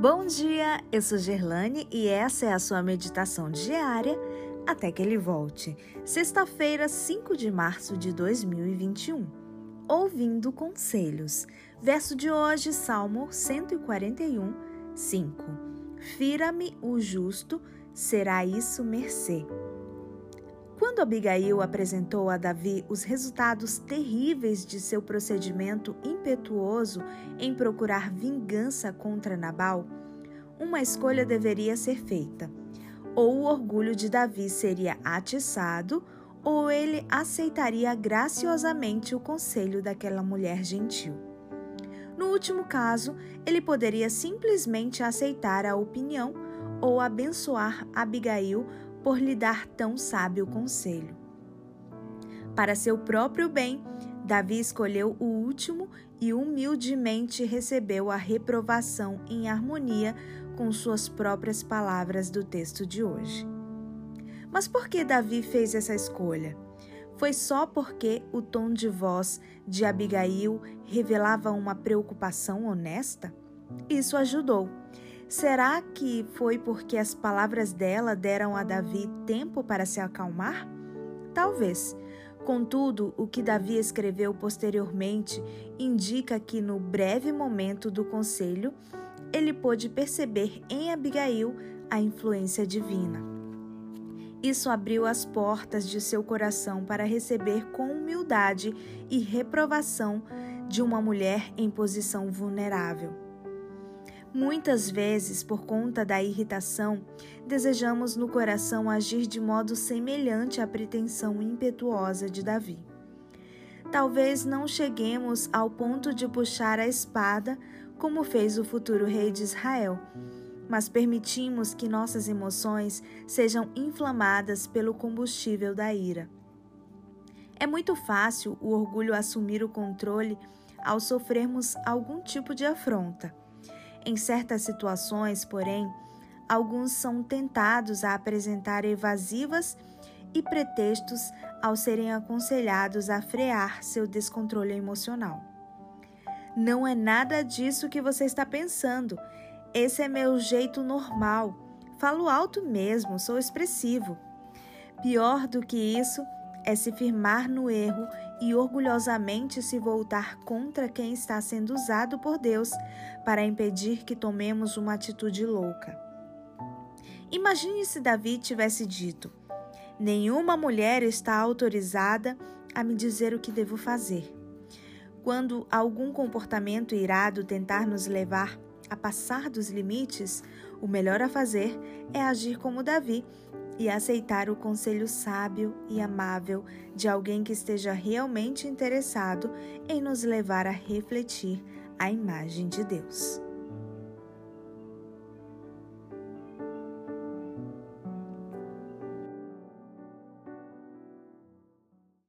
Bom dia, eu sou Gerlane e essa é a sua meditação diária até que ele volte. Sexta-feira, 5 de março de 2021. Ouvindo conselhos. Verso de hoje, Salmo 141, 5. Fira-me o justo, será isso mercê. Quando Abigail apresentou a Davi os resultados terríveis de seu procedimento impetuoso em procurar vingança contra Nabal, uma escolha deveria ser feita. Ou o orgulho de Davi seria atiçado, ou ele aceitaria graciosamente o conselho daquela mulher gentil. No último caso, ele poderia simplesmente aceitar a opinião ou abençoar Abigail por lhe dar tão sábio conselho. Para seu próprio bem, Davi escolheu o último e humildemente recebeu a reprovação em harmonia com suas próprias palavras do texto de hoje. Mas por que Davi fez essa escolha? Foi só porque o tom de voz de Abigail revelava uma preocupação honesta? Isso ajudou. Será que foi porque as palavras dela deram a Davi tempo para se acalmar? Talvez. Contudo, o que Davi escreveu posteriormente indica que no breve momento do conselho, ele pôde perceber em Abigail a influência divina. Isso abriu as portas de seu coração para receber com humildade e reprovação de uma mulher em posição vulnerável. Muitas vezes, por conta da irritação, desejamos no coração agir de modo semelhante à pretensão impetuosa de Davi. Talvez não cheguemos ao ponto de puxar a espada, como fez o futuro rei de Israel, mas permitimos que nossas emoções sejam inflamadas pelo combustível da ira. É muito fácil o orgulho assumir o controle ao sofrermos algum tipo de afronta. Em certas situações, porém, alguns são tentados a apresentar evasivas e pretextos ao serem aconselhados a frear seu descontrole emocional. Não é nada disso que você está pensando. Esse é meu jeito normal. Falo alto mesmo, sou expressivo. Pior do que isso é se firmar no erro e orgulhosamente se voltar contra quem está sendo usado por Deus para impedir que tomemos uma atitude louca. Imagine se Davi tivesse dito: Nenhuma mulher está autorizada a me dizer o que devo fazer. Quando algum comportamento irado tentar nos levar a passar dos limites, o melhor a fazer é agir como Davi e aceitar o conselho sábio e amável de alguém que esteja realmente interessado em nos levar a refletir a imagem de Deus.